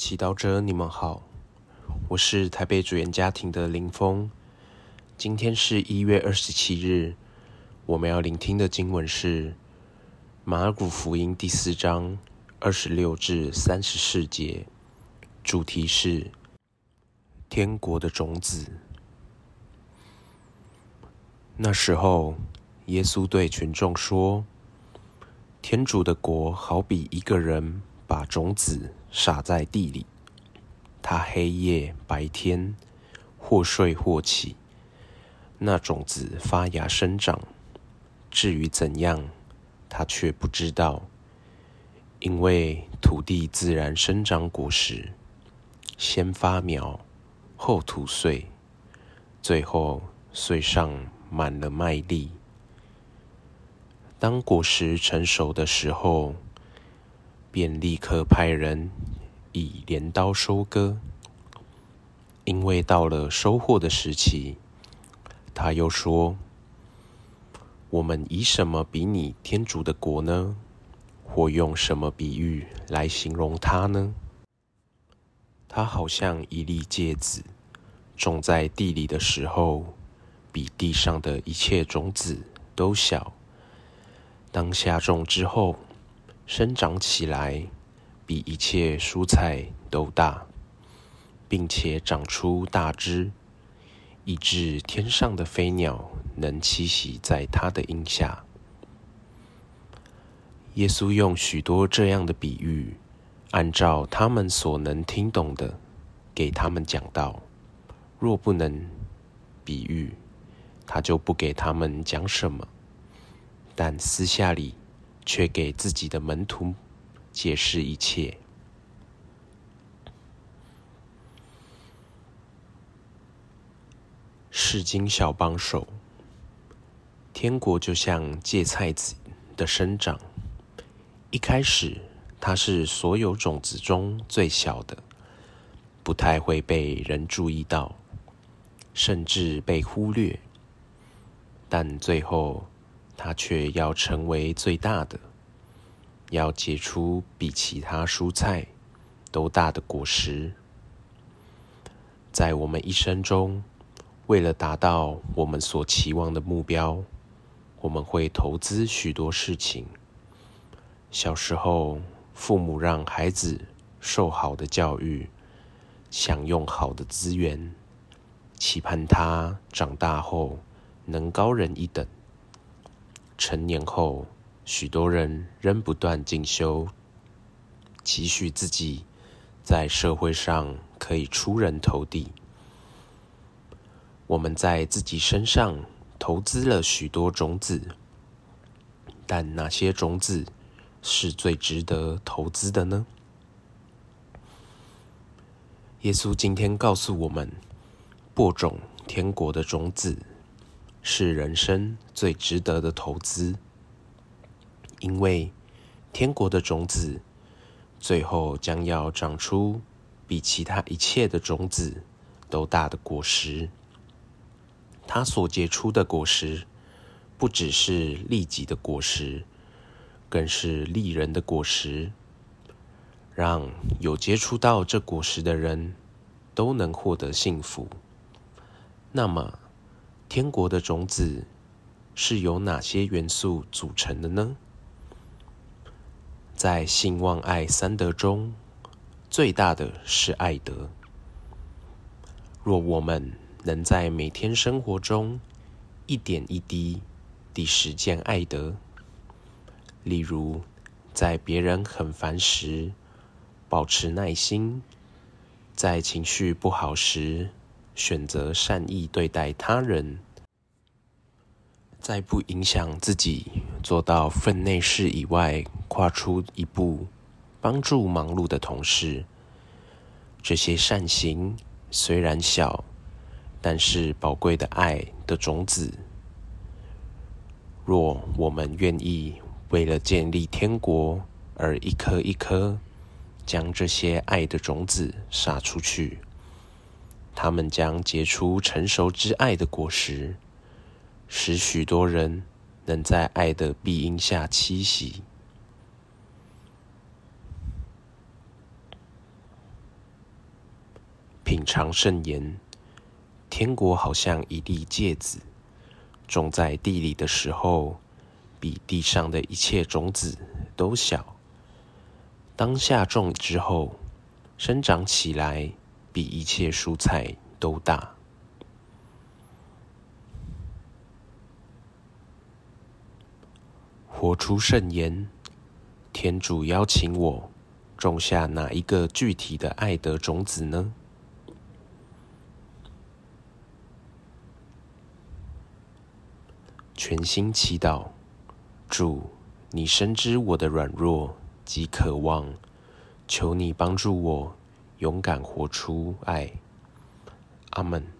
祈祷者，你们好，我是台北主演家庭的林峰。今天是一月二十七日，我们要聆听的经文是马尔谷福音第四章二十六至三十四节，主题是天国的种子。那时候，耶稣对群众说：“天主的国好比一个人把种子。”撒在地里，它黑夜白天，或睡或起，那种子发芽生长。至于怎样，他却不知道，因为土地自然生长果实，先发苗，后吐穗，最后穗上满了麦粒。当果实成熟的时候，便立刻派人以镰刀收割，因为到了收获的时期。他又说：“我们以什么比拟天主的国呢？或用什么比喻来形容它呢？它好像一粒芥子，种在地里的时候，比地上的一切种子都小。当下种之后。”生长起来，比一切蔬菜都大，并且长出大枝，以致天上的飞鸟能栖息在它的荫下。耶稣用许多这样的比喻，按照他们所能听懂的，给他们讲道。若不能比喻，他就不给他们讲什么。但私下里。却给自己的门徒解释一切。世经小帮手，天国就像芥菜子的生长，一开始它是所有种子中最小的，不太会被人注意到，甚至被忽略，但最后。它却要成为最大的，要结出比其他蔬菜都大的果实。在我们一生中，为了达到我们所期望的目标，我们会投资许多事情。小时候，父母让孩子受好的教育，享用好的资源，期盼他长大后能高人一等。成年后，许多人仍不断进修，期许自己在社会上可以出人头地。我们在自己身上投资了许多种子，但哪些种子是最值得投资的呢？耶稣今天告诉我们，播种天国的种子。是人生最值得的投资，因为天国的种子最后将要长出比其他一切的种子都大的果实。它所结出的果实，不只是利己的果实，更是利人的果实，让有接触到这果实的人都能获得幸福。那么，天国的种子是由哪些元素组成的呢？在信望爱三德中，最大的是爱德。若我们能在每天生活中一点一滴地实践爱德，例如在别人很烦时保持耐心，在情绪不好时，选择善意对待他人，在不影响自己做到分内事以外，跨出一步帮助忙碌的同事。这些善行虽然小，但是宝贵的爱的种子。若我们愿意为了建立天国而一颗一颗将这些爱的种子撒出去。他们将结出成熟之爱的果实，使许多人能在爱的庇荫下栖息。品尝圣言。天国好像一粒芥子，种在地里的时候，比地上的一切种子都小；当下种之后，生长起来，比一切蔬菜都大。活出圣言，天主邀请我种下哪一个具体的爱的种子呢？全心祈祷，主，你深知我的软弱及渴望，求你帮助我勇敢活出爱。阿门。